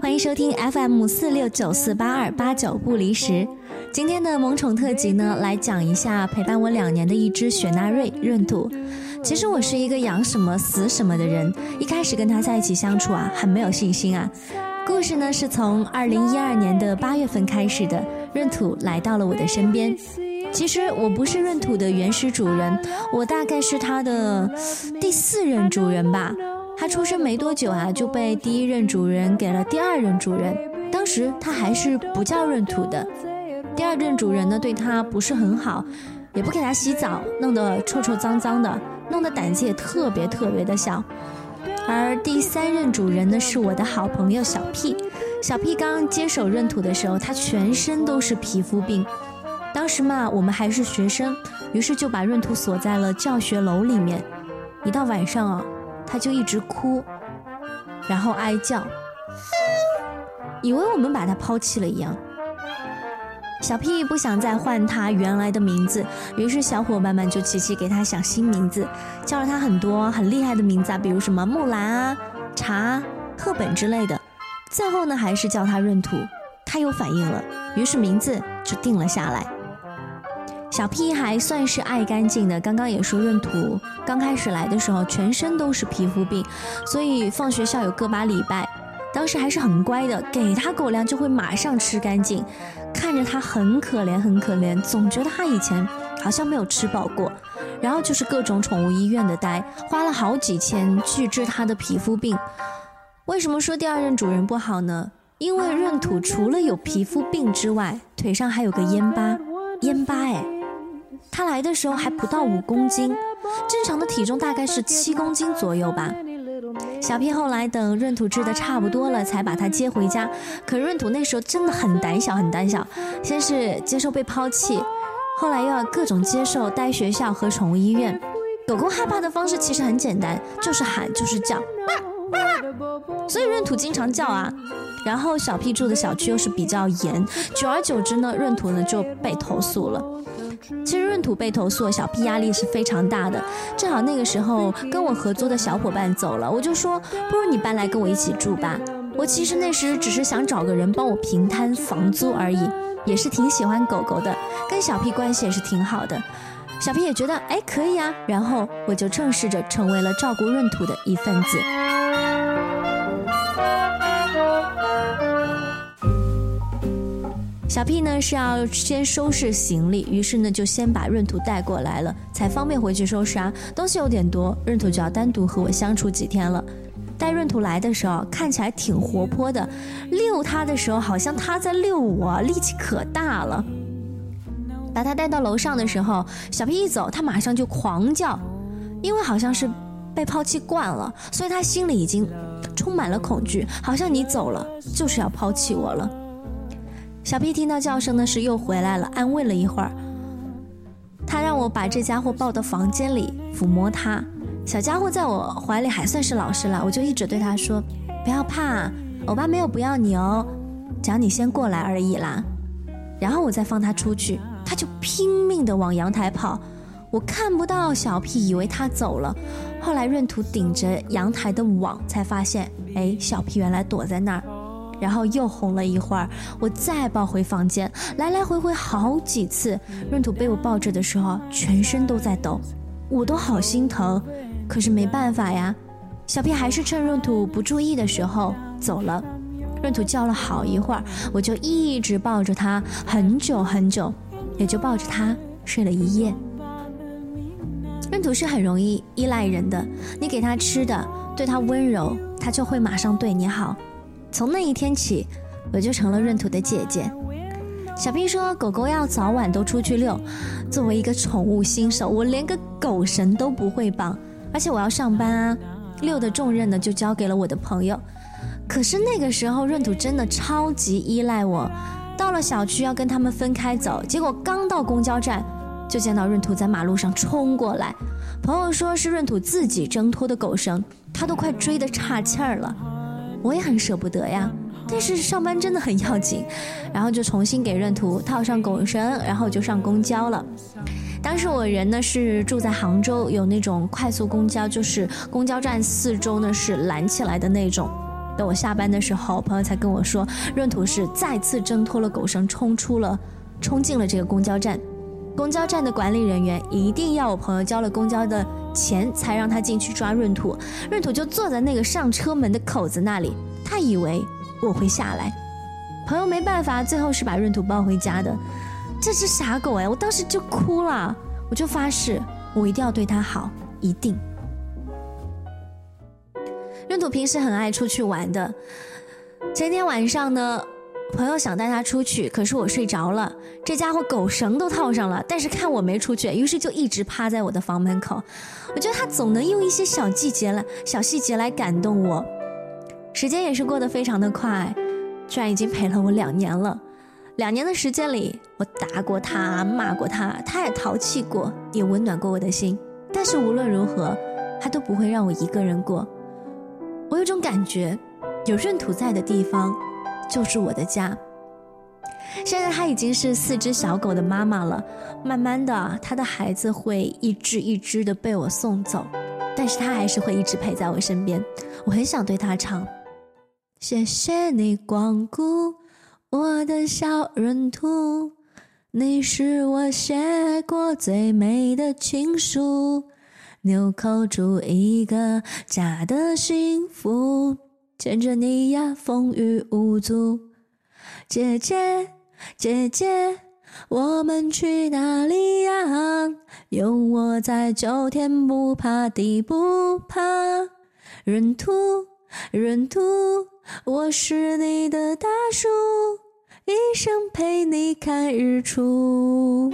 欢迎收听 FM 四六九四八二八九不离十。今天的萌宠特辑呢，来讲一下陪伴我两年的一只雪纳瑞闰土。其实我是一个养什么死什么的人，一开始跟他在一起相处啊，很没有信心啊。故事呢是从二零一二年的八月份开始的，闰土来到了我的身边。其实我不是闰土的原始主人，我大概是他的第四任主人吧。他出生没多久啊，就被第一任主人给了第二任主人。当时他还是不叫闰土的。第二任主人呢，对他不是很好，也不给他洗澡，弄得臭臭脏脏的，弄得胆子也特别特别的小。而第三任主人呢，是我的好朋友小屁。小屁刚接手闰土的时候，他全身都是皮肤病。当时嘛，我们还是学生，于是就把闰土锁在了教学楼里面。一到晚上啊，他就一直哭，然后哀叫，以为我们把他抛弃了一样。小屁不想再换他原来的名字，于是小伙伴们就齐齐给他想新名字，叫了他很多很厉害的名字啊，比如什么木兰啊、茶、赫本之类的。最后呢，还是叫他闰土。他有反应了，于是名字就定了下来。小屁还算是爱干净的，刚刚也说闰土刚开始来的时候全身都是皮肤病，所以放学校有个把礼拜。当时还是很乖的，给他狗粮就会马上吃干净。看着他很可怜，很可怜，总觉得他以前好像没有吃饱过。然后就是各种宠物医院的待，花了好几千去治他的皮肤病。为什么说第二任主人不好呢？因为闰土除了有皮肤病之外，腿上还有个烟疤，烟疤哎。他来的时候还不到五公斤，正常的体重大概是七公斤左右吧。小屁后来等闰土治的差不多了，才把它接回家。可闰土那时候真的很胆小，很胆小。先是接受被抛弃，后来又要各种接受待学校和宠物医院。狗狗害怕的方式其实很简单，就是喊，就是叫。所以闰土经常叫啊。然后小屁住的小区又是比较严，久而久之呢，闰土呢就被投诉了。其实闰土被投诉，小屁压力是非常大的。正好那个时候跟我合租的小伙伴走了，我就说不如你搬来跟我一起住吧。我其实那时只是想找个人帮我平摊房租而已，也是挺喜欢狗狗的，跟小屁关系也是挺好的。小屁也觉得哎可以啊，然后我就正式着成为了照顾闰土的一份子。小屁呢是要先收拾行李，于是呢就先把闰土带过来了，才方便回去收拾啊。东西有点多，闰土就要单独和我相处几天了。带闰土来的时候看起来挺活泼的，遛它的时候好像它在遛我，力气可大了。把它带到楼上的时候，小屁一走，它马上就狂叫，因为好像是被抛弃惯了，所以它心里已经充满了恐惧，好像你走了就是要抛弃我了。小屁听到叫声呢，是又回来了，安慰了一会儿。他让我把这家伙抱到房间里抚摸他。小家伙在我怀里还算是老实了，我就一直对他说：“不要怕，欧巴没有不要你哦，只要你先过来而已啦。”然后我再放他出去，他就拼命的往阳台跑。我看不到小屁，以为他走了。后来闰土顶着阳台的网，才发现，哎，小屁原来躲在那儿。然后又哄了一会儿，我再抱回房间，来来回回好几次。闰土被我抱着的时候，全身都在抖，我都好心疼。可是没办法呀，小屁还是趁闰土不注意的时候走了。闰土叫了好一会儿，我就一直抱着他很久很久，也就抱着他睡了一夜。闰土是很容易依赖人的，你给他吃的，对他温柔，他就会马上对你好。从那一天起，我就成了闰土的姐姐。小兵说：“狗狗要早晚都出去遛。”作为一个宠物新手，我连个狗绳都不会绑，而且我要上班啊，遛的重任呢就交给了我的朋友。可是那个时候，闰土真的超级依赖我。到了小区要跟他们分开走，结果刚到公交站，就见到闰土在马路上冲过来。朋友说是闰土自己挣脱的狗绳，他都快追得岔气儿了。我也很舍不得呀，但是上班真的很要紧，然后就重新给闰土套上狗绳，然后就上公交了。当时我人呢是住在杭州，有那种快速公交，就是公交站四周呢是拦起来的那种。等我下班的时候，朋友才跟我说，闰土是再次挣脱了狗绳，冲出了，冲进了这个公交站。公交站的管理人员一定要我朋友交了公交的钱，才让他进去抓闰土。闰土就坐在那个上车门的口子那里，他以为我会下来。朋友没办法，最后是把闰土抱回家的。这只傻狗哎，我当时就哭了，我就发誓，我一定要对它好，一定。闰土平时很爱出去玩的，前天晚上呢。朋友想带他出去，可是我睡着了，这家伙狗绳都套上了，但是看我没出去，于是就一直趴在我的房门口。我觉得他总能用一些小细节来、小细节来感动我。时间也是过得非常的快，居然已经陪了我两年了。两年的时间里，我打过他，骂过他，他也淘气过，也温暖过我的心。但是无论如何，他都不会让我一个人过。我有种感觉，有闰土在的地方。就是我的家。现在她已经是四只小狗的妈妈了，慢慢的，她的孩子会一只一只的被我送走，但是她还是会一直陪在我身边。我很想对她唱：谢谢你光顾我的小闰土，你是我写过最美的情书，纽扣住一个家的幸福。牵着你呀，风雨无阻。姐姐，姐姐，我们去哪里呀？有我在，就天不怕地不怕。闰土，闰土，我是你的大树，一生陪你看日出。